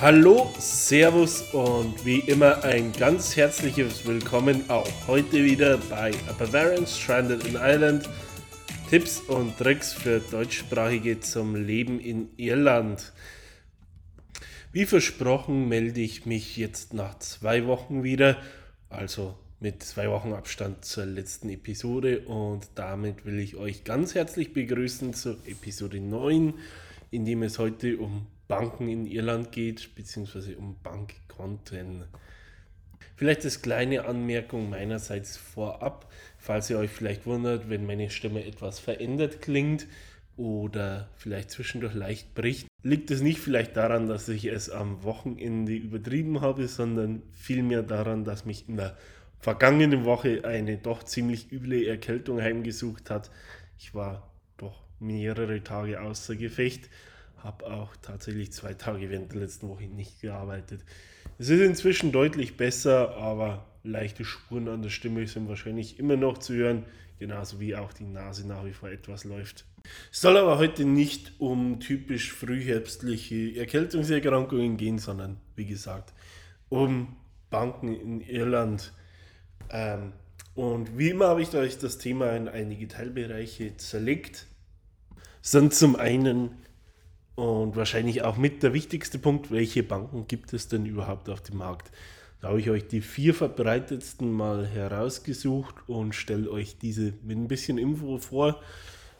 Hallo, Servus und wie immer ein ganz herzliches Willkommen auch heute wieder bei A Bavarian Stranded in Ireland. Tipps und Tricks für Deutschsprachige zum Leben in Irland. Wie versprochen melde ich mich jetzt nach zwei Wochen wieder, also mit zwei Wochen Abstand zur letzten Episode und damit will ich euch ganz herzlich begrüßen zur Episode 9, in dem es heute um Banken in Irland geht, beziehungsweise um Bankkonten. Vielleicht als kleine Anmerkung meinerseits vorab, falls ihr euch vielleicht wundert, wenn meine Stimme etwas verändert klingt oder vielleicht zwischendurch leicht bricht, liegt es nicht vielleicht daran, dass ich es am Wochenende übertrieben habe, sondern vielmehr daran, dass mich in der vergangenen Woche eine doch ziemlich üble Erkältung heimgesucht hat. Ich war doch mehrere Tage außer Gefecht habe auch tatsächlich zwei Tage während der letzten Woche nicht gearbeitet. Es ist inzwischen deutlich besser, aber leichte Spuren an der Stimme sind wahrscheinlich immer noch zu hören, genauso wie auch die Nase nach wie vor etwas läuft. Es soll aber heute nicht um typisch frühherbstliche Erkältungserkrankungen gehen, sondern wie gesagt um Banken in Irland. Ähm, und wie immer habe ich euch das Thema in einige Teilbereiche zerlegt. Sind zum einen und wahrscheinlich auch mit der wichtigste Punkt, welche Banken gibt es denn überhaupt auf dem Markt? Da habe ich euch die vier verbreitetsten mal herausgesucht und stelle euch diese mit ein bisschen Info vor.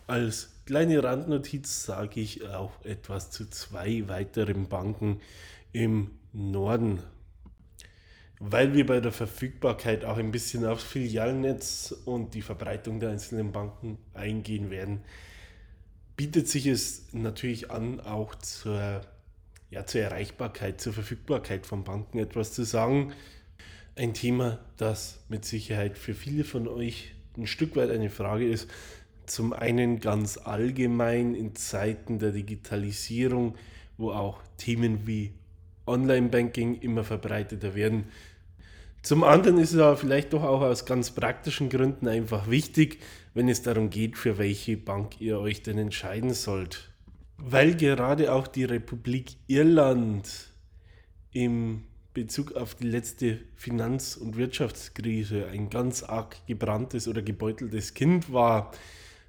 Als kleine Randnotiz sage ich auch etwas zu zwei weiteren Banken im Norden. Weil wir bei der Verfügbarkeit auch ein bisschen aufs Filialnetz und die Verbreitung der einzelnen Banken eingehen werden, bietet sich es natürlich an, auch zur, ja, zur Erreichbarkeit, zur Verfügbarkeit von Banken etwas zu sagen. Ein Thema, das mit Sicherheit für viele von euch ein Stück weit eine Frage ist. Zum einen ganz allgemein in Zeiten der Digitalisierung, wo auch Themen wie Online-Banking immer verbreiteter werden. Zum anderen ist es aber vielleicht doch auch aus ganz praktischen Gründen einfach wichtig, wenn es darum geht, für welche Bank ihr euch denn entscheiden sollt. Weil gerade auch die Republik Irland im Bezug auf die letzte Finanz- und Wirtschaftskrise ein ganz arg gebranntes oder gebeuteltes Kind war,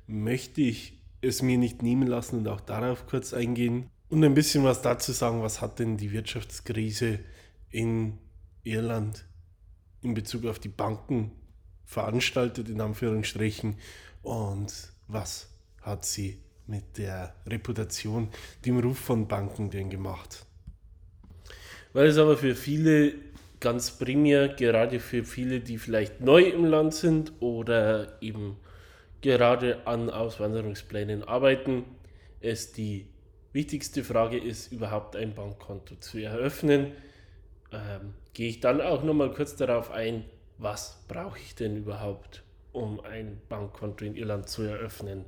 möchte ich es mir nicht nehmen lassen und auch darauf kurz eingehen und ein bisschen was dazu sagen, was hat denn die Wirtschaftskrise in Irland in Bezug auf die Banken veranstaltet, in Anführungsstrichen, und was hat sie mit der Reputation, dem Ruf von Banken denn gemacht. Weil es aber für viele ganz primär, gerade für viele, die vielleicht neu im Land sind oder eben gerade an Auswanderungsplänen arbeiten, es die wichtigste Frage ist, überhaupt ein Bankkonto zu eröffnen. Ähm, gehe ich dann auch nochmal kurz darauf ein, was brauche ich denn überhaupt, um ein Bankkonto in Irland zu eröffnen.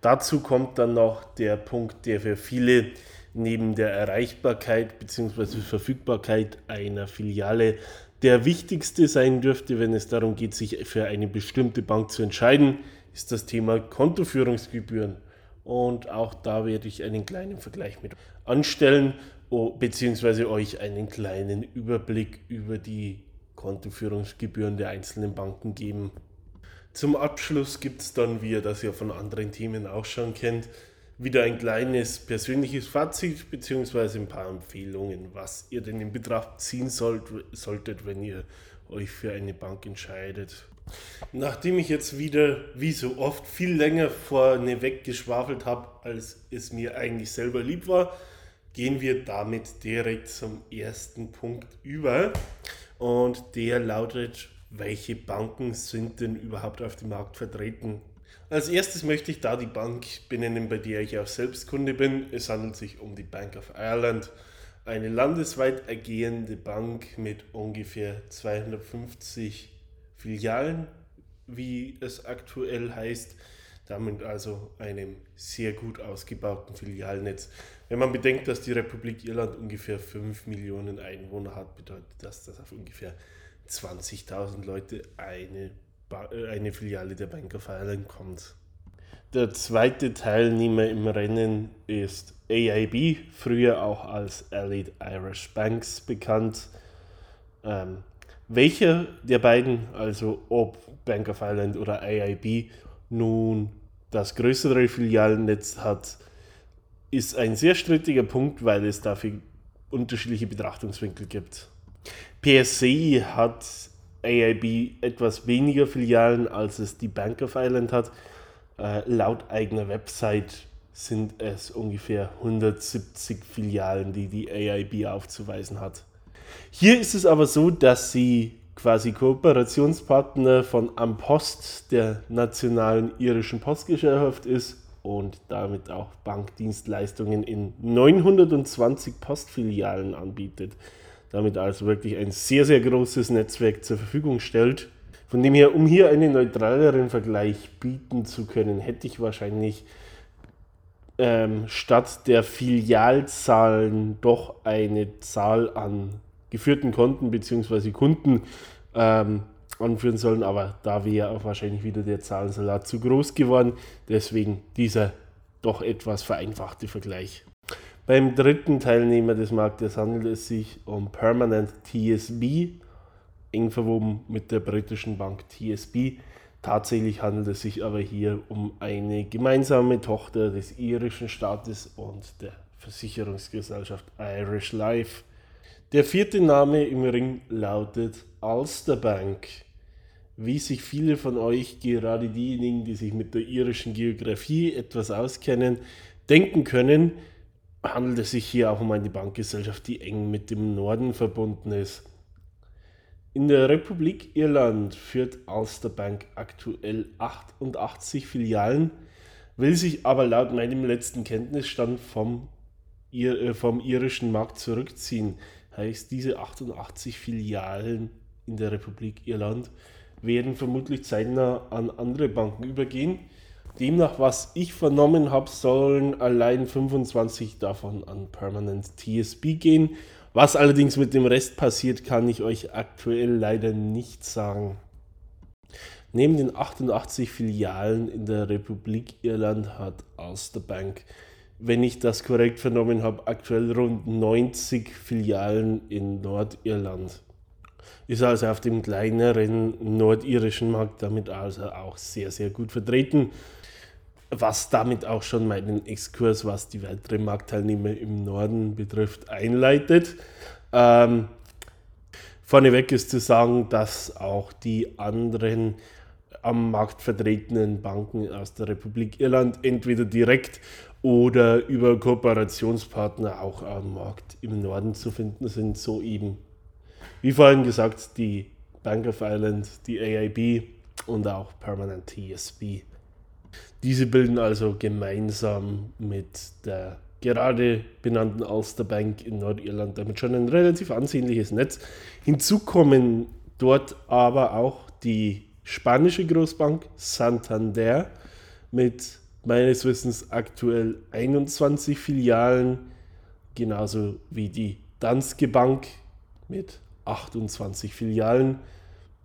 Dazu kommt dann noch der Punkt, der für viele neben der Erreichbarkeit bzw. Verfügbarkeit einer Filiale der wichtigste sein dürfte, wenn es darum geht, sich für eine bestimmte Bank zu entscheiden, ist das Thema Kontoführungsgebühren. Und auch da werde ich einen kleinen Vergleich mit anstellen, beziehungsweise euch einen kleinen Überblick über die Kontoführungsgebühren der einzelnen Banken geben. Zum Abschluss gibt es dann, wie ihr das ja von anderen Themen auch schon kennt, wieder ein kleines persönliches Fazit bzw. ein paar Empfehlungen, was ihr denn in Betracht ziehen sollt, solltet, wenn ihr euch für eine Bank entscheidet. Nachdem ich jetzt wieder, wie so oft, viel länger vorneweg geschwafelt habe, als es mir eigentlich selber lieb war, gehen wir damit direkt zum ersten Punkt über. Und der lautet, welche Banken sind denn überhaupt auf dem Markt vertreten? Als erstes möchte ich da die Bank benennen, bei der ich auch selbst Kunde bin. Es handelt sich um die Bank of Ireland, eine landesweit agierende Bank mit ungefähr 250 Filialen, wie es aktuell heißt damit also einem sehr gut ausgebauten Filialnetz. Wenn man bedenkt, dass die Republik Irland ungefähr 5 Millionen Einwohner hat, bedeutet das, dass auf ungefähr 20.000 Leute eine, äh, eine Filiale der Bank of Ireland kommt. Der zweite Teilnehmer im Rennen ist AIB, früher auch als Elite Irish Banks bekannt. Ähm, welcher der beiden, also ob Bank of Ireland oder AIB, nun das größere Filialnetz hat, ist ein sehr strittiger Punkt, weil es dafür unterschiedliche Betrachtungswinkel gibt. PSC hat AIB etwas weniger Filialen, als es die Bank of Ireland hat. Äh, laut eigener Website sind es ungefähr 170 Filialen, die die AIB aufzuweisen hat. Hier ist es aber so, dass sie quasi Kooperationspartner von Ampost, der nationalen irischen Postgesellschaft ist und damit auch Bankdienstleistungen in 920 Postfilialen anbietet. Damit also wirklich ein sehr, sehr großes Netzwerk zur Verfügung stellt. Von dem her, um hier einen neutraleren Vergleich bieten zu können, hätte ich wahrscheinlich ähm, statt der Filialzahlen doch eine Zahl an geführten Konten bzw. Kunden ähm, anführen sollen, aber da wäre auch wahrscheinlich wieder der Zahlensalat zu groß geworden. Deswegen dieser doch etwas vereinfachte Vergleich. Beim dritten Teilnehmer des Marktes handelt es sich um Permanent TSB, eng verwoben mit der britischen Bank TSB. Tatsächlich handelt es sich aber hier um eine gemeinsame Tochter des irischen Staates und der Versicherungsgesellschaft Irish Life. Der vierte Name im Ring lautet Ulster Bank. Wie sich viele von euch, gerade diejenigen, die sich mit der irischen Geografie etwas auskennen, denken können, handelt es sich hier auch um eine Bankgesellschaft, die eng mit dem Norden verbunden ist. In der Republik Irland führt Ulster Bank aktuell 88 Filialen, will sich aber laut meinem letzten Kenntnisstand vom, äh, vom irischen Markt zurückziehen heißt, diese 88 Filialen in der Republik Irland werden vermutlich zeitnah an andere Banken übergehen. Demnach, was ich vernommen habe, sollen allein 25 davon an Permanent TSB gehen. Was allerdings mit dem Rest passiert, kann ich euch aktuell leider nicht sagen. Neben den 88 Filialen in der Republik Irland hat Ulster Bank wenn ich das korrekt vernommen habe, aktuell rund 90 Filialen in Nordirland. Ist also auf dem kleineren nordirischen Markt damit also auch sehr, sehr gut vertreten. Was damit auch schon meinen Exkurs, was die weiteren Marktteilnehmer im Norden betrifft, einleitet. Ähm, vorneweg ist zu sagen, dass auch die anderen am Markt vertretenen Banken aus der Republik Irland entweder direkt oder über Kooperationspartner auch am Markt im Norden zu finden sind, so eben, wie vorhin gesagt, die Bank of Ireland, die AIB und auch Permanent TSB. Diese bilden also gemeinsam mit der gerade benannten Ulster Bank in Nordirland damit schon ein relativ ansehnliches Netz. Hinzu kommen dort aber auch die spanische Großbank Santander mit meines Wissens aktuell 21 Filialen, genauso wie die Danske Bank mit 28 Filialen,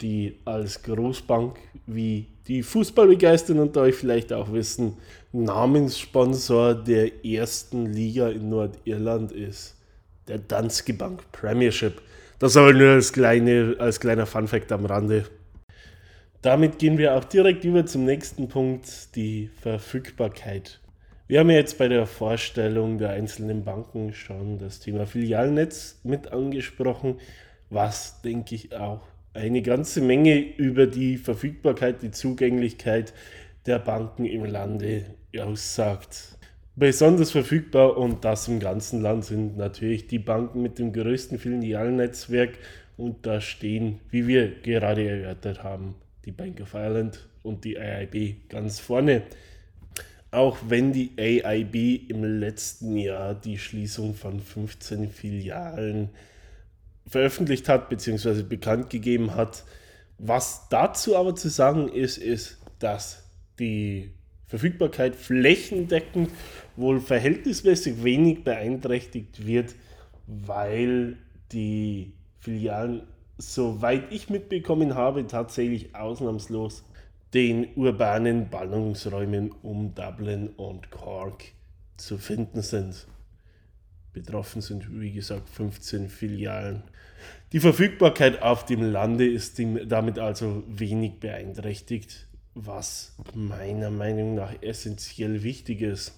die als Großbank, wie die Fußballbegeisterten unter euch vielleicht auch wissen, Namenssponsor der ersten Liga in Nordirland ist, der Danske Bank Premiership. Das aber nur als, kleine, als kleiner Funfact am Rande. Damit gehen wir auch direkt über zum nächsten Punkt, die Verfügbarkeit. Wir haben ja jetzt bei der Vorstellung der einzelnen Banken schon das Thema Filialnetz mit angesprochen, was, denke ich, auch eine ganze Menge über die Verfügbarkeit, die Zugänglichkeit der Banken im Lande aussagt. Besonders verfügbar und das im ganzen Land sind natürlich die Banken mit dem größten Filialnetzwerk und da stehen, wie wir gerade erörtert haben, die Bank of Ireland und die AIB ganz vorne. Auch wenn die AIB im letzten Jahr die Schließung von 15 Filialen veröffentlicht hat bzw. bekannt gegeben hat. Was dazu aber zu sagen ist, ist, dass die Verfügbarkeit flächendeckend wohl verhältnismäßig wenig beeinträchtigt wird, weil die Filialen soweit ich mitbekommen habe, tatsächlich ausnahmslos den urbanen Ballungsräumen um Dublin und Cork zu finden sind. Betroffen sind, wie gesagt, 15 Filialen. Die Verfügbarkeit auf dem Lande ist damit also wenig beeinträchtigt, was meiner Meinung nach essentiell wichtig ist.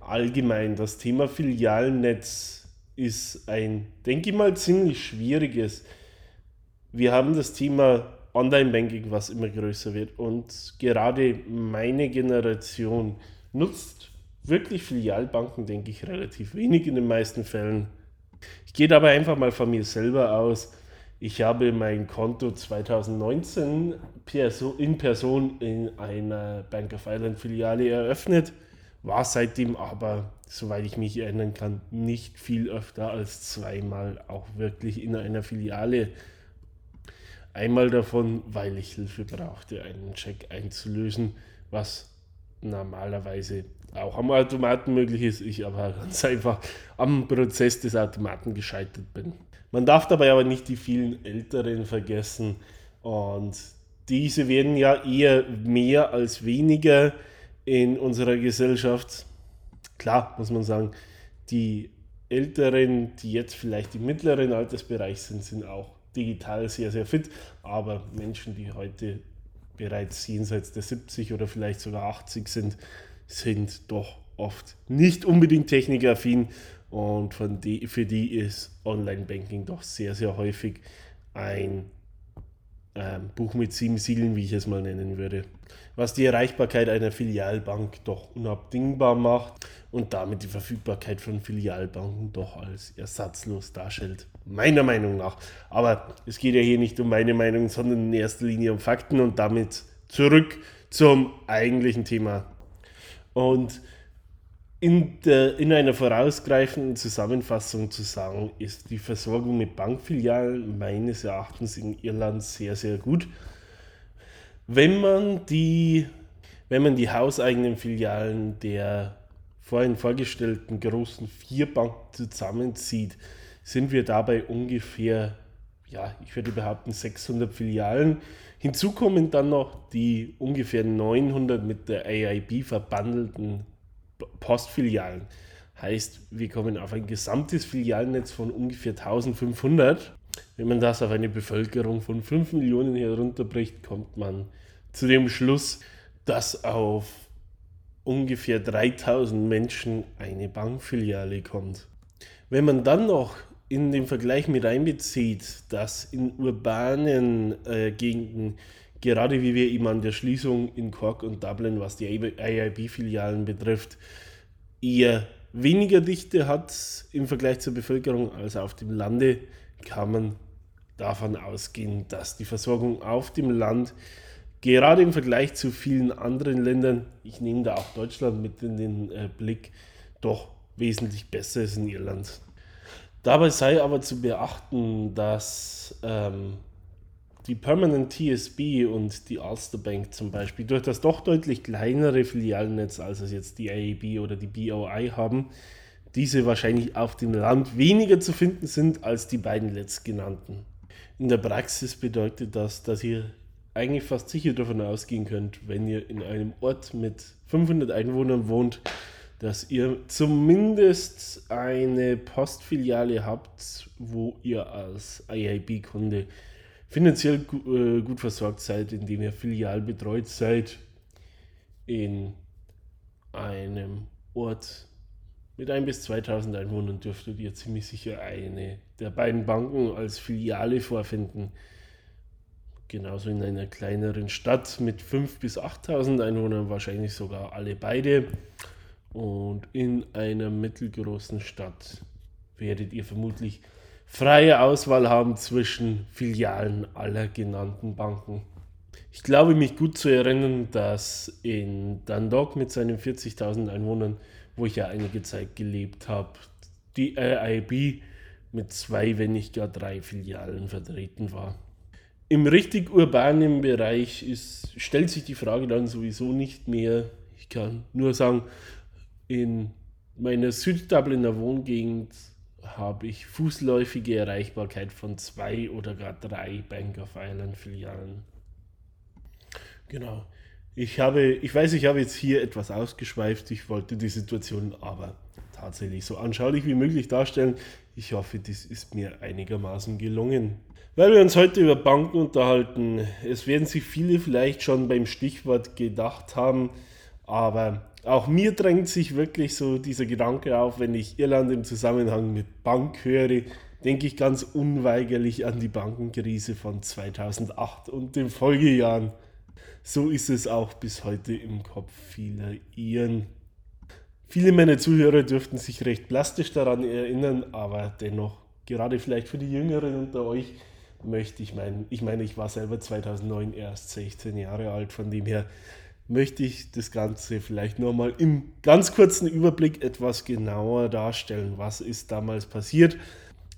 Allgemein, das Thema Filialnetz ist ein, denke ich mal, ziemlich schwieriges. Wir haben das Thema Online-Banking, was immer größer wird. Und gerade meine Generation nutzt wirklich Filialbanken, denke ich, relativ wenig in den meisten Fällen. Ich gehe dabei einfach mal von mir selber aus. Ich habe mein Konto 2019 in Person in einer Bank of Ireland Filiale eröffnet, war seitdem aber, soweit ich mich erinnern kann, nicht viel öfter als zweimal auch wirklich in einer Filiale Einmal davon, weil ich Hilfe brauchte, einen Check einzulösen, was normalerweise auch am Automaten möglich ist, ich aber ganz einfach am Prozess des Automaten gescheitert bin. Man darf dabei aber nicht die vielen Älteren vergessen und diese werden ja eher mehr als weniger in unserer Gesellschaft. Klar, muss man sagen, die Älteren, die jetzt vielleicht im mittleren Altersbereich sind, sind auch digital sehr, sehr fit, aber Menschen, die heute bereits jenseits der 70 oder vielleicht sogar 80 sind, sind doch oft nicht unbedingt technikaffin. Und von die, für die ist Online-Banking doch sehr, sehr häufig ein ähm, Buch mit sieben Siegeln, wie ich es mal nennen würde. Was die Erreichbarkeit einer Filialbank doch unabdingbar macht und damit die Verfügbarkeit von Filialbanken doch als ersatzlos darstellt. Meiner Meinung nach. Aber es geht ja hier nicht um meine Meinung, sondern in erster Linie um Fakten und damit zurück zum eigentlichen Thema. Und in, der, in einer vorausgreifenden Zusammenfassung zu sagen, ist die Versorgung mit Bankfilialen meines Erachtens in Irland sehr, sehr gut. Wenn man die, wenn man die hauseigenen Filialen der vorhin vorgestellten großen vier Banken zusammenzieht, sind wir dabei ungefähr, ja, ich würde behaupten, 600 Filialen. Hinzu kommen dann noch die ungefähr 900 mit der AIB verbandelten Postfilialen. Heißt, wir kommen auf ein gesamtes Filialnetz von ungefähr 1500. Wenn man das auf eine Bevölkerung von 5 Millionen herunterbricht, kommt man zu dem Schluss, dass auf ungefähr 3000 Menschen eine Bankfiliale kommt. Wenn man dann noch in den Vergleich mit einbezieht, dass in urbanen äh, Gegenden, gerade wie wir eben an der Schließung in Cork und Dublin, was die AIB-Filialen betrifft, eher weniger Dichte hat im Vergleich zur Bevölkerung als auf dem Lande, kann man davon ausgehen, dass die Versorgung auf dem Land gerade im Vergleich zu vielen anderen Ländern, ich nehme da auch Deutschland mit in den äh, Blick, doch wesentlich besser ist in Irland. Dabei sei aber zu beachten, dass ähm, die Permanent TSB und die Ulster Bank zum Beispiel durch das doch deutlich kleinere Filialnetz, als es jetzt die AEB oder die BOI haben, diese wahrscheinlich auf dem Land weniger zu finden sind als die beiden letztgenannten. In der Praxis bedeutet das, dass ihr eigentlich fast sicher davon ausgehen könnt, wenn ihr in einem Ort mit 500 Einwohnern wohnt, dass ihr zumindest eine Postfiliale habt, wo ihr als IIB-Kunde finanziell äh, gut versorgt seid, indem ihr filial betreut seid in einem Ort mit 1 bis 2000 Einwohnern dürftet ihr ziemlich sicher eine der beiden Banken als Filiale vorfinden. Genauso in einer kleineren Stadt mit 5 bis 8000 Einwohnern wahrscheinlich sogar alle beide. Und in einer mittelgroßen Stadt werdet ihr vermutlich freie Auswahl haben zwischen Filialen aller genannten Banken. Ich glaube mich gut zu erinnern, dass in Dundalk mit seinen 40.000 Einwohnern, wo ich ja einige Zeit gelebt habe, die AIB mit zwei, wenn nicht gar drei Filialen vertreten war. Im richtig urbanen Bereich ist, stellt sich die Frage dann sowieso nicht mehr. Ich kann nur sagen, in meiner Süddubliner Wohngegend habe ich fußläufige Erreichbarkeit von zwei oder gar drei Bank of Ireland Filialen. Genau. Ich habe, ich weiß, ich habe jetzt hier etwas ausgeschweift. Ich wollte die Situation aber tatsächlich so anschaulich wie möglich darstellen. Ich hoffe, das ist mir einigermaßen gelungen. Weil wir uns heute über Banken unterhalten, es werden sich viele vielleicht schon beim Stichwort gedacht haben, aber auch mir drängt sich wirklich so dieser Gedanke auf, wenn ich Irland im Zusammenhang mit Bank höre, denke ich ganz unweigerlich an die Bankenkrise von 2008 und den Folgejahren. So ist es auch bis heute im Kopf vieler Iren. Viele meiner Zuhörer dürften sich recht plastisch daran erinnern, aber dennoch, gerade vielleicht für die Jüngeren unter euch, möchte ich meinen, ich meine, ich war selber 2009 erst 16 Jahre alt, von dem her möchte ich das Ganze vielleicht nur mal im ganz kurzen Überblick etwas genauer darstellen. Was ist damals passiert?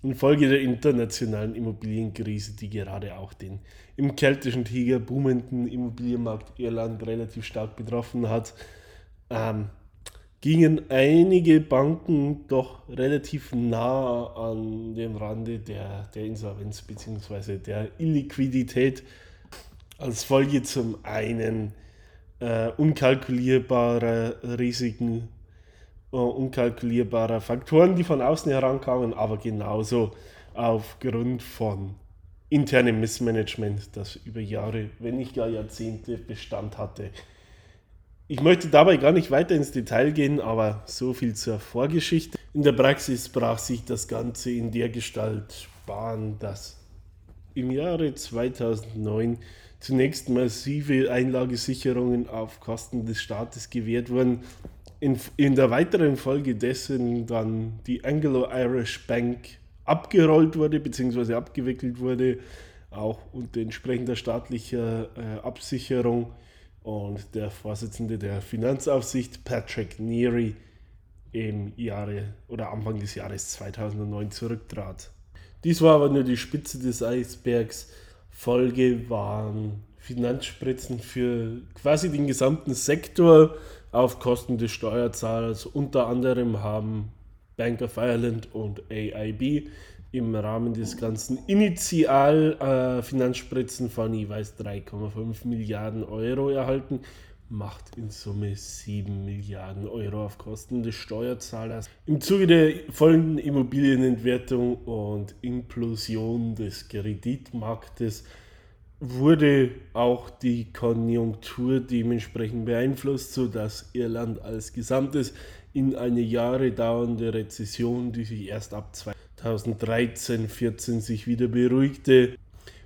infolge der internationalen Immobilienkrise, die gerade auch den im keltischen Tiger boomenden Immobilienmarkt Irland relativ stark betroffen hat, ähm, gingen einige Banken doch relativ nah an dem Rande der, der Insolvenz bzw. der Illiquidität. Als Folge zum einen äh, unkalkulierbare Risiken äh, unkalkulierbarer Faktoren, die von außen herankamen, aber genauso aufgrund von internem Missmanagement, das über Jahre, wenn nicht gar Jahrzehnte Bestand hatte. Ich möchte dabei gar nicht weiter ins Detail gehen, aber so viel zur Vorgeschichte. In der Praxis brach sich das Ganze in der Gestalt Bahn, dass im Jahre 2009 zunächst massive Einlagesicherungen auf Kosten des Staates gewährt wurden, in, in der weiteren Folge dessen dann die Anglo-Irish Bank abgerollt wurde bzw. abgewickelt wurde, auch unter entsprechender staatlicher äh, Absicherung. Und der Vorsitzende der Finanzaufsicht, Patrick Neary, im Jahre oder Anfang des Jahres 2009 zurücktrat. Dies war aber nur die Spitze des Eisbergs. Folge waren Finanzspritzen für quasi den gesamten Sektor auf Kosten des Steuerzahlers. Unter anderem haben Bank of Ireland und AIB im Rahmen des ganzen Initial-Finanzspritzen äh, von jeweils 3,5 Milliarden Euro erhalten. Macht in Summe 7 Milliarden Euro auf Kosten des Steuerzahlers. Im Zuge der folgenden Immobilienentwertung und Implosion des Kreditmarktes wurde auch die Konjunktur dementsprechend beeinflusst, sodass Irland als Gesamtes in eine Jahre dauernde Rezession, die sich erst ab 2013, 14 sich wieder beruhigte,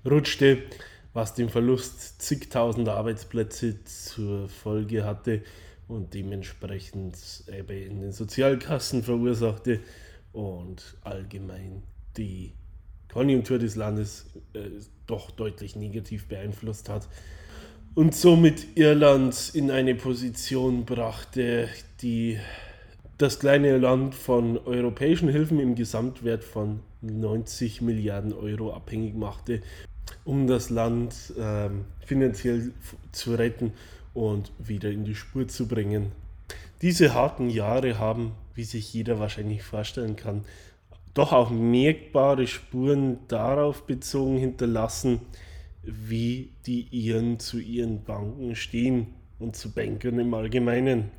rutschte, was den Verlust zigtausender Arbeitsplätze zur Folge hatte und dementsprechend eben in den Sozialkassen verursachte und allgemein die Konjunktur des Landes äh, doch deutlich negativ beeinflusst hat. Und somit Irland in eine Position brachte, die das kleine Land von europäischen Hilfen im Gesamtwert von 90 Milliarden Euro abhängig machte, um das Land äh, finanziell zu retten und wieder in die Spur zu bringen. Diese harten Jahre haben, wie sich jeder wahrscheinlich vorstellen kann, doch auch merkbare Spuren darauf bezogen hinterlassen, wie die Iren zu ihren Banken stehen und zu Bankern im Allgemeinen.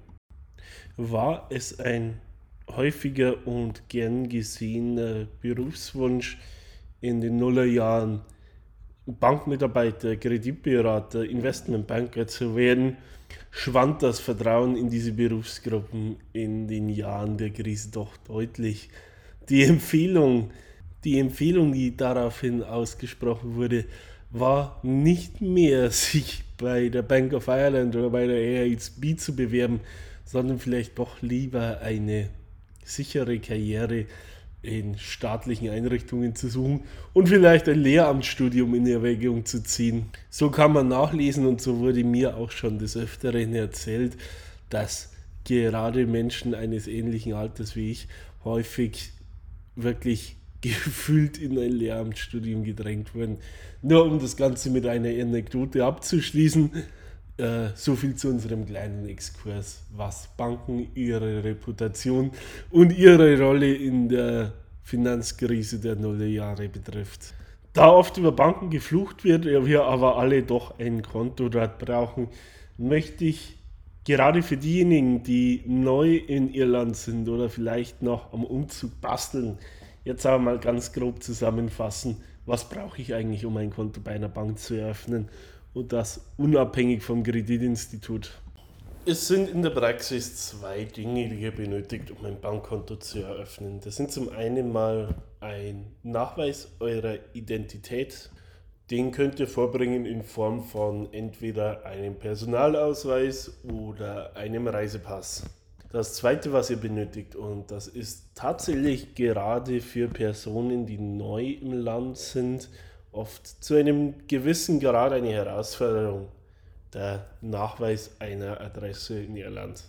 War es ein häufiger und gern gesehener Berufswunsch in den Nullerjahren, Bankmitarbeiter, Kreditberater, Investmentbanker zu werden, schwand das Vertrauen in diese Berufsgruppen in den Jahren der Krise doch deutlich. Die Empfehlung, die Empfehlung, die daraufhin ausgesprochen wurde, war nicht mehr, sich bei der Bank of Ireland oder bei der AISB zu bewerben, sondern vielleicht doch lieber eine sichere Karriere in staatlichen Einrichtungen zu suchen und vielleicht ein Lehramtsstudium in Erwägung zu ziehen. So kann man nachlesen und so wurde mir auch schon des Öfteren erzählt, dass gerade Menschen eines ähnlichen Alters wie ich häufig wirklich gefühlt in ein Lehramtsstudium gedrängt wurden. Nur um das Ganze mit einer Anekdote abzuschließen, äh, so viel zu unserem kleinen Exkurs, was Banken, ihre Reputation und ihre Rolle in der Finanzkrise der Nullerjahre betrifft. Da oft über Banken geflucht wird, wir aber alle doch ein Konto dort brauchen, möchte ich gerade für diejenigen, die neu in Irland sind oder vielleicht noch am Umzug basteln, jetzt aber mal ganz grob zusammenfassen, was brauche ich eigentlich, um ein Konto bei einer Bank zu eröffnen und das unabhängig vom Kreditinstitut. Es sind in der Praxis zwei Dinge, die ihr benötigt, um ein Bankkonto zu eröffnen. Das sind zum einen mal ein Nachweis eurer Identität. Den könnt ihr vorbringen in Form von entweder einem Personalausweis oder einem Reisepass. Das zweite, was ihr benötigt, und das ist tatsächlich gerade für Personen, die neu im Land sind, oft zu einem gewissen Grad eine Herausforderung der Nachweis einer Adresse in Irland.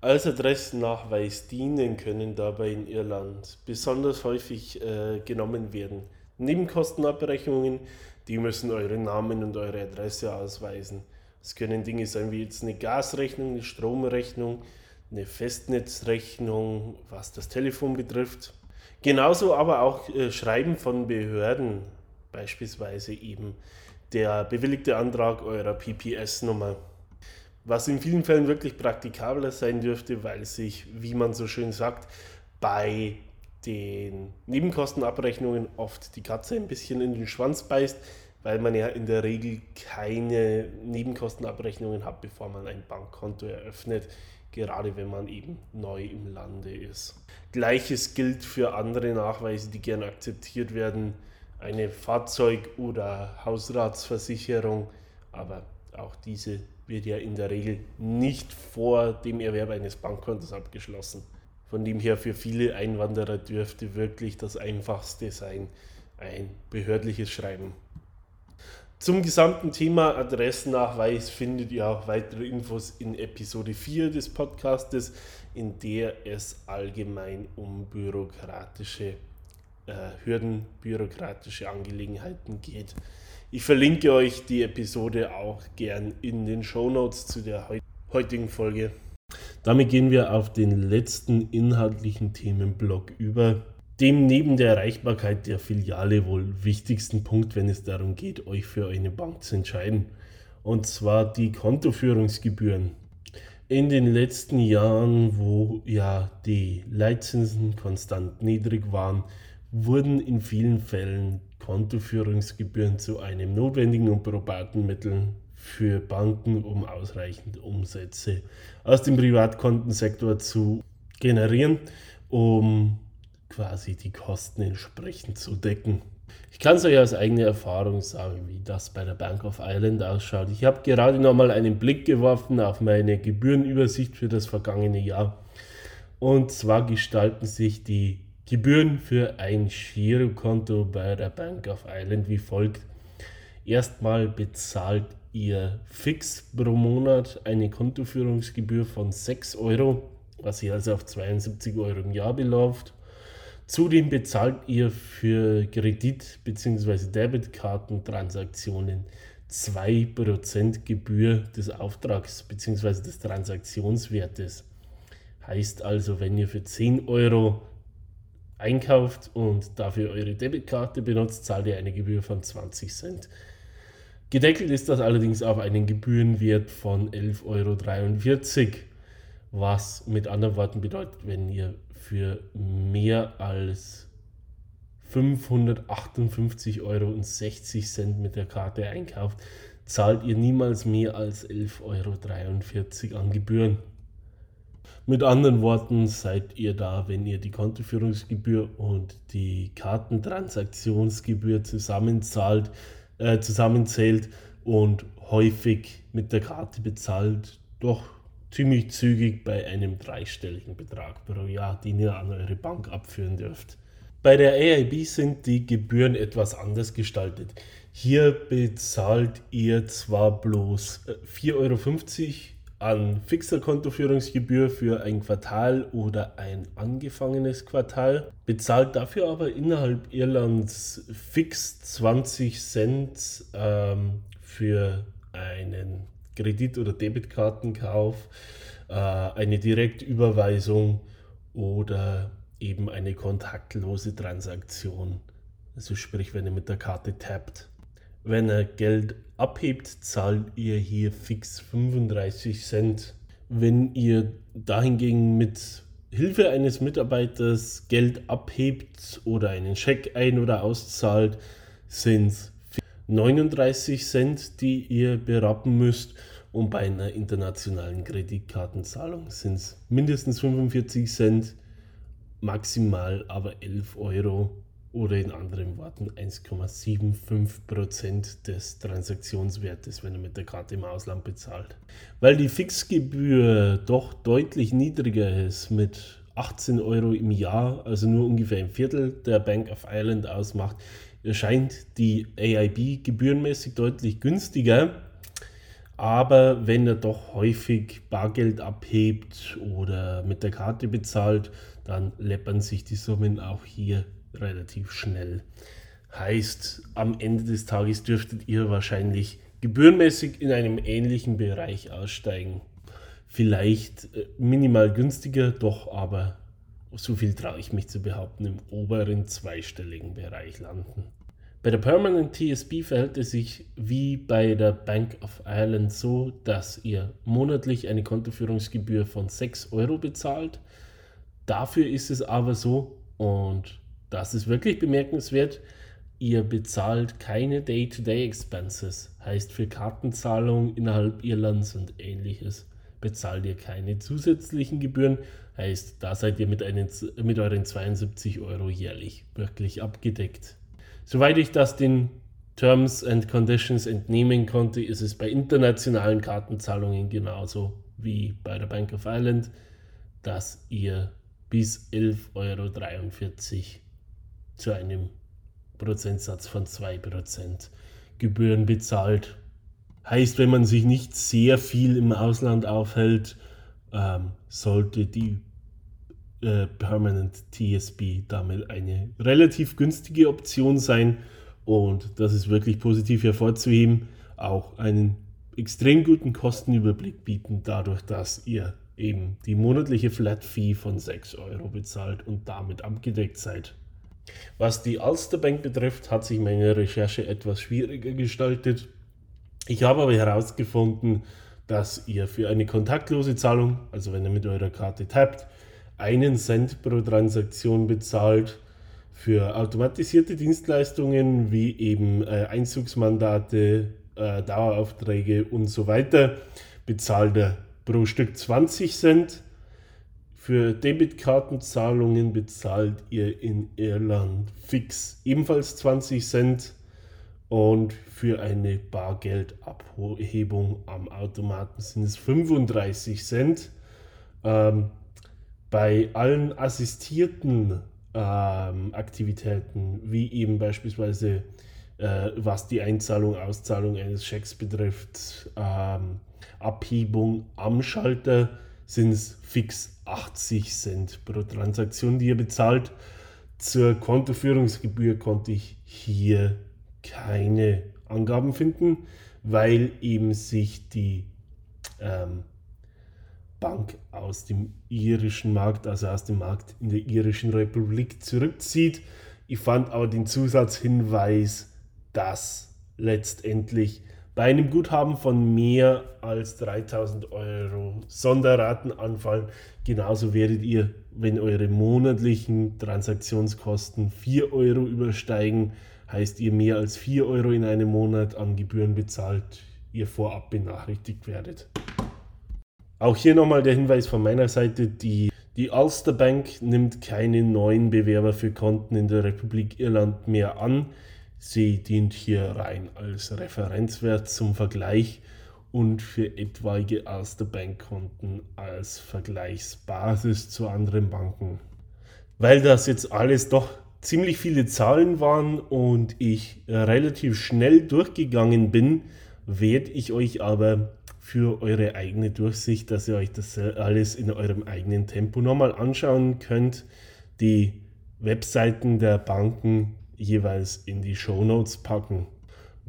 Als Adressennachweis dienen können dabei in Irland besonders häufig äh, genommen werden. Nebenkostenabrechnungen, die müssen eure Namen und eure Adresse ausweisen. Es können Dinge sein wie jetzt eine Gasrechnung, eine Stromrechnung, eine Festnetzrechnung, was das Telefon betrifft. Genauso aber auch äh, Schreiben von Behörden, beispielsweise eben der bewilligte Antrag eurer PPS-Nummer. Was in vielen Fällen wirklich praktikabler sein dürfte, weil sich, wie man so schön sagt, bei den Nebenkostenabrechnungen oft die Katze ein bisschen in den Schwanz beißt, weil man ja in der Regel keine Nebenkostenabrechnungen hat, bevor man ein Bankkonto eröffnet, gerade wenn man eben neu im Lande ist. Gleiches gilt für andere Nachweise, die gern akzeptiert werden, eine Fahrzeug- oder Hausratsversicherung, aber auch diese wird ja in der Regel nicht vor dem Erwerb eines Bankkontos abgeschlossen. Von dem her für viele Einwanderer dürfte wirklich das Einfachste sein, ein behördliches Schreiben. Zum gesamten Thema Adressennachweis findet ihr auch weitere Infos in Episode 4 des Podcastes, in der es allgemein um bürokratische Hürden, bürokratische Angelegenheiten geht. Ich verlinke euch die Episode auch gern in den Show Notes zu der heutigen Folge. Damit gehen wir auf den letzten inhaltlichen Themenblock über, dem neben der Erreichbarkeit der Filiale wohl wichtigsten Punkt, wenn es darum geht, euch für eine Bank zu entscheiden. Und zwar die Kontoführungsgebühren. In den letzten Jahren, wo ja die Leitzinsen konstant niedrig waren, wurden in vielen Fällen Kontoführungsgebühren zu einem notwendigen und probaten Mittel für Banken, um ausreichend Umsätze aus dem Privatkontensektor zu generieren, um quasi die Kosten entsprechend zu decken. Ich kann es euch aus eigener Erfahrung sagen, wie das bei der Bank of Ireland ausschaut. Ich habe gerade noch mal einen Blick geworfen auf meine Gebührenübersicht für das vergangene Jahr. Und zwar gestalten sich die Gebühren für ein Girokonto bei der Bank of Ireland wie folgt. Erstmal bezahlt ihr fix pro Monat eine Kontoführungsgebühr von 6 Euro, was sich also auf 72 Euro im Jahr beläuft. Zudem bezahlt ihr für Kredit- bzw. Debitkartentransaktionen 2% Gebühr des Auftrags bzw. des Transaktionswertes. Heißt also, wenn ihr für 10 Euro einkauft und dafür eure Debitkarte benutzt, zahlt ihr eine Gebühr von 20 Cent. Gedeckelt ist das allerdings auf einen Gebührenwert von 11,43 Euro, was mit anderen Worten bedeutet, wenn ihr für mehr als 558,60 Euro mit der Karte einkauft, zahlt ihr niemals mehr als 11,43 Euro an Gebühren. Mit anderen Worten seid ihr da, wenn ihr die Kontoführungsgebühr und die Kartentransaktionsgebühr zusammenzahlt, äh, zusammenzählt und häufig mit der Karte bezahlt, doch ziemlich zügig bei einem dreistelligen Betrag pro Jahr, den ihr an eure Bank abführen dürft. Bei der AIB sind die Gebühren etwas anders gestaltet. Hier bezahlt ihr zwar bloß 4,50 äh, Euro an fixer Kontoführungsgebühr für ein Quartal oder ein angefangenes Quartal, bezahlt dafür aber innerhalb Irlands fix 20 Cent ähm, für einen Kredit- oder Debitkartenkauf, äh, eine Direktüberweisung oder eben eine kontaktlose Transaktion Also sprich, wenn ihr mit der Karte tappt. Wenn er Geld abhebt, zahlt ihr hier fix 35 Cent. Wenn ihr dahingegen mit Hilfe eines Mitarbeiters Geld abhebt oder einen Scheck ein- oder auszahlt, sind es 39 Cent, die ihr berappen müsst. Und bei einer internationalen Kreditkartenzahlung sind es mindestens 45 Cent, maximal aber 11 Euro oder in anderen Worten 1,75% des Transaktionswertes, wenn er mit der Karte im Ausland bezahlt. Weil die Fixgebühr doch deutlich niedriger ist mit 18 Euro im Jahr, also nur ungefähr ein Viertel der Bank of Ireland ausmacht, erscheint die AIB gebührenmäßig deutlich günstiger. Aber wenn er doch häufig Bargeld abhebt oder mit der Karte bezahlt, dann läppern sich die Summen auch hier relativ schnell. Heißt, am Ende des Tages dürftet ihr wahrscheinlich gebührenmäßig in einem ähnlichen Bereich aussteigen. Vielleicht äh, minimal günstiger, doch aber so viel traue ich mich zu behaupten, im oberen zweistelligen Bereich landen. Bei der Permanent TSB verhält es sich wie bei der Bank of Ireland so, dass ihr monatlich eine Kontoführungsgebühr von 6 Euro bezahlt. Dafür ist es aber so, und das ist wirklich bemerkenswert. Ihr bezahlt keine Day-to-Day-Expenses, heißt für Kartenzahlungen innerhalb Irlands und ähnliches bezahlt ihr keine zusätzlichen Gebühren, heißt da seid ihr mit, einen, mit euren 72 Euro jährlich wirklich abgedeckt. Soweit ich das den Terms and Conditions entnehmen konnte, ist es bei internationalen Kartenzahlungen genauso wie bei der Bank of Ireland, dass ihr bis 11,43 Euro zu einem Prozentsatz von 2% Gebühren bezahlt. Heißt, wenn man sich nicht sehr viel im Ausland aufhält, ähm, sollte die äh, Permanent TSB damit eine relativ günstige Option sein. Und das ist wirklich positiv hervorzuheben. Auch einen extrem guten Kostenüberblick bieten, dadurch, dass ihr eben die monatliche Flat Fee von 6 Euro bezahlt und damit abgedeckt seid. Was die Ulster Bank betrifft, hat sich meine Recherche etwas schwieriger gestaltet. Ich habe aber herausgefunden, dass ihr für eine kontaktlose Zahlung, also wenn ihr mit eurer Karte tappt, einen Cent pro Transaktion bezahlt. Für automatisierte Dienstleistungen wie eben äh, Einzugsmandate, äh, Daueraufträge und so weiter bezahlt er pro Stück 20 Cent für Debitkartenzahlungen bezahlt ihr in Irland fix ebenfalls 20 Cent und für eine Bargeldabhebung am Automaten sind es 35 Cent. Ähm, bei allen assistierten ähm, Aktivitäten, wie eben beispielsweise äh, was die Einzahlung, Auszahlung eines Schecks betrifft, ähm, Abhebung am Schalter, sind es fix 80 Cent pro Transaktion, die ihr bezahlt. Zur Kontoführungsgebühr konnte ich hier keine Angaben finden, weil eben sich die ähm, Bank aus dem irischen Markt, also aus dem Markt in der irischen Republik zurückzieht. Ich fand aber den Zusatzhinweis, dass letztendlich bei einem Guthaben von mehr als 3000 Euro Sonderraten anfallen. Genauso werdet ihr, wenn eure monatlichen Transaktionskosten 4 Euro übersteigen, heißt ihr mehr als 4 Euro in einem Monat an Gebühren bezahlt, ihr vorab benachrichtigt werdet. Auch hier nochmal der Hinweis von meiner Seite, die, die Ulster Bank nimmt keine neuen Bewerber für Konten in der Republik Irland mehr an. Sie dient hier rein als Referenzwert zum Vergleich und für etwaige erste Bankkonten als Vergleichsbasis zu anderen Banken. Weil das jetzt alles doch ziemlich viele Zahlen waren und ich relativ schnell durchgegangen bin, werde ich euch aber für eure eigene Durchsicht, dass ihr euch das alles in eurem eigenen Tempo nochmal anschauen könnt, die Webseiten der Banken jeweils in die Show Notes packen.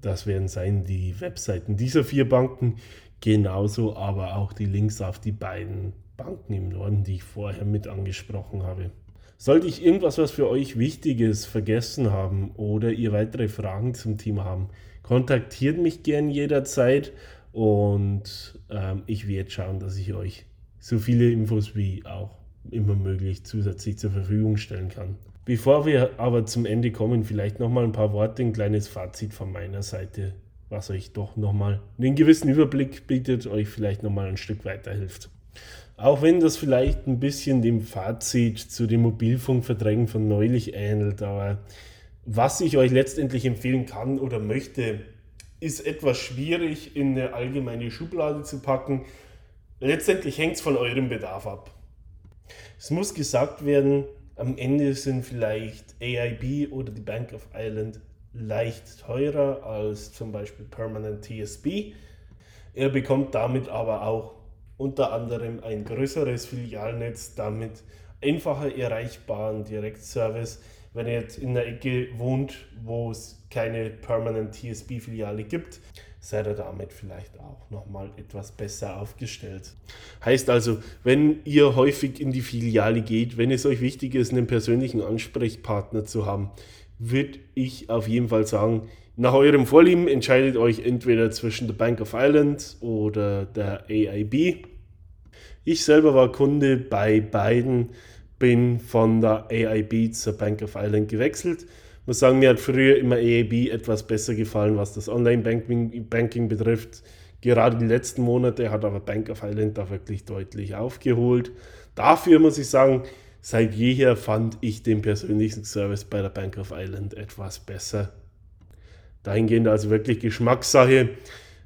Das werden sein die Webseiten dieser vier Banken, genauso aber auch die Links auf die beiden Banken im Norden, die ich vorher mit angesprochen habe. Sollte ich irgendwas, was für euch wichtig ist, vergessen haben oder ihr weitere Fragen zum Thema haben, kontaktiert mich gern jederzeit und ähm, ich werde schauen, dass ich euch so viele Infos wie auch immer möglich zusätzlich zur Verfügung stellen kann. Bevor wir aber zum Ende kommen, vielleicht nochmal ein paar Worte, ein kleines Fazit von meiner Seite, was euch doch nochmal einen gewissen Überblick bietet, euch vielleicht nochmal ein Stück weiterhilft. Auch wenn das vielleicht ein bisschen dem Fazit zu den Mobilfunkverträgen von neulich ähnelt, aber was ich euch letztendlich empfehlen kann oder möchte, ist etwas schwierig in eine allgemeine Schublade zu packen. Letztendlich hängt es von eurem Bedarf ab. Es muss gesagt werden, am Ende sind vielleicht AIB oder die Bank of Ireland leicht teurer als zum Beispiel Permanent TSB. Er bekommt damit aber auch unter anderem ein größeres Filialnetz, damit einfacher erreichbaren Direktservice. Wenn ihr jetzt in der Ecke wohnt, wo es keine Permanent TSB-Filiale gibt, seid ihr damit vielleicht auch nochmal etwas besser aufgestellt. Heißt also, wenn ihr häufig in die Filiale geht, wenn es euch wichtig ist, einen persönlichen Ansprechpartner zu haben, würde ich auf jeden Fall sagen, nach eurem Vorlieben entscheidet euch entweder zwischen der Bank of Ireland oder der AIB. Ich selber war Kunde bei beiden, bin von der AIB zur Bank of Ireland gewechselt muss sagen, mir hat früher immer AAB etwas besser gefallen, was das Online-Banking Banking betrifft. Gerade die letzten Monate hat aber Bank of Ireland da wirklich deutlich aufgeholt. Dafür muss ich sagen, seit jeher fand ich den persönlichen Service bei der Bank of Ireland etwas besser. Dahingehend also wirklich Geschmackssache.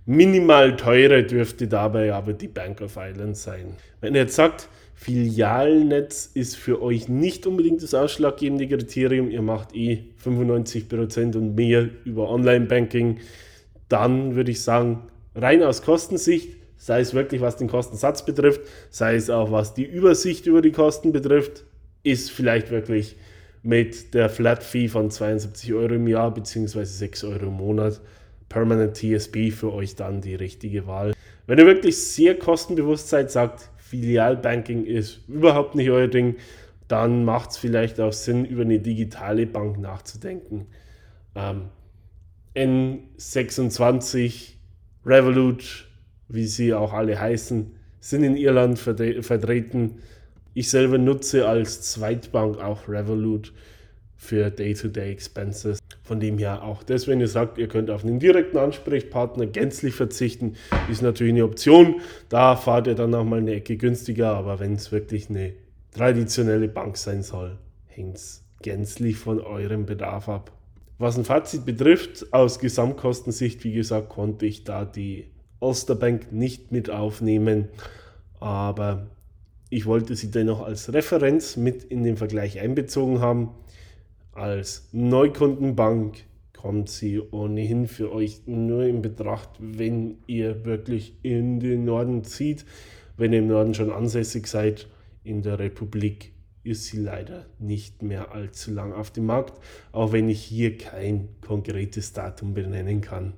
Minimal teurer dürfte dabei aber die Bank of Ireland sein. Wenn ihr jetzt sagt, Filialnetz ist für euch nicht unbedingt das ausschlaggebende Kriterium. Ihr macht eh 95% und mehr über Online-Banking. Dann würde ich sagen, rein aus Kostensicht, sei es wirklich was den Kostensatz betrifft, sei es auch was die Übersicht über die Kosten betrifft, ist vielleicht wirklich mit der Flat Fee von 72 Euro im Jahr bzw. 6 Euro im Monat Permanent TSB für euch dann die richtige Wahl. Wenn ihr wirklich sehr kostenbewusst seid, sagt, Filialbanking ist überhaupt nicht euer Ding, dann macht es vielleicht auch Sinn, über eine digitale Bank nachzudenken. Ähm, N26, Revolut, wie sie auch alle heißen, sind in Irland vertreten. Ich selber nutze als Zweitbank auch Revolut für Day-to-Day -Day Expenses. Von dem her auch das, wenn ihr sagt, ihr könnt auf einen direkten Ansprechpartner gänzlich verzichten, ist natürlich eine Option. Da fahrt ihr dann auch mal eine Ecke günstiger, aber wenn es wirklich eine traditionelle Bank sein soll, hängt es gänzlich von eurem Bedarf ab. Was ein Fazit betrifft, aus Gesamtkostensicht, wie gesagt, konnte ich da die Ulsterbank nicht mit aufnehmen, aber ich wollte sie dennoch als Referenz mit in den Vergleich einbezogen haben. Als Neukundenbank kommt sie ohnehin für euch nur in Betracht, wenn ihr wirklich in den Norden zieht. Wenn ihr im Norden schon ansässig seid, in der Republik ist sie leider nicht mehr allzu lang auf dem Markt, auch wenn ich hier kein konkretes Datum benennen kann.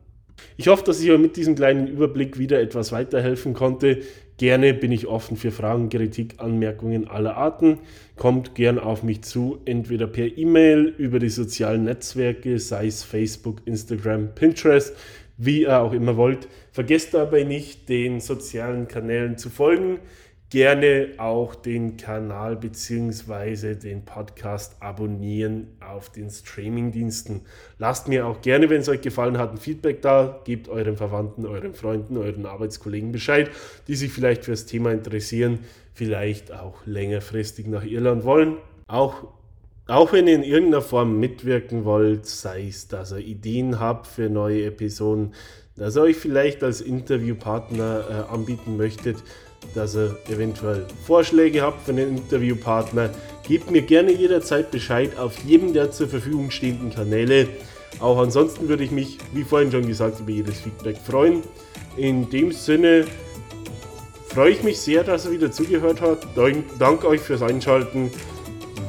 Ich hoffe, dass ich euch mit diesem kleinen Überblick wieder etwas weiterhelfen konnte. Gerne bin ich offen für Fragen, Kritik, Anmerkungen aller Arten. Kommt gern auf mich zu, entweder per E-Mail, über die sozialen Netzwerke, sei es Facebook, Instagram, Pinterest, wie ihr auch immer wollt. Vergesst dabei nicht, den sozialen Kanälen zu folgen gerne auch den Kanal bzw. den Podcast abonnieren auf den Streamingdiensten. Lasst mir auch gerne, wenn es euch gefallen hat, ein Feedback da. Gebt euren Verwandten, euren Freunden, euren Arbeitskollegen Bescheid, die sich vielleicht für das Thema interessieren, vielleicht auch längerfristig nach Irland wollen. Auch auch wenn ihr in irgendeiner Form mitwirken wollt, sei es, dass ihr Ideen habt für neue Episoden, dass ihr euch vielleicht als Interviewpartner äh, anbieten möchtet, dass ihr eventuell Vorschläge habt für einen Interviewpartner, gebt mir gerne jederzeit Bescheid auf jedem der zur Verfügung stehenden Kanäle. Auch ansonsten würde ich mich, wie vorhin schon gesagt, über jedes Feedback freuen. In dem Sinne freue ich mich sehr, dass ihr wieder zugehört habt. Danke euch fürs Einschalten.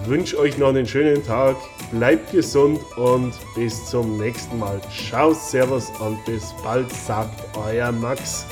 Wünsche euch noch einen schönen Tag. Bleibt gesund und bis zum nächsten Mal. Ciao, Servus und bis bald, sagt euer Max.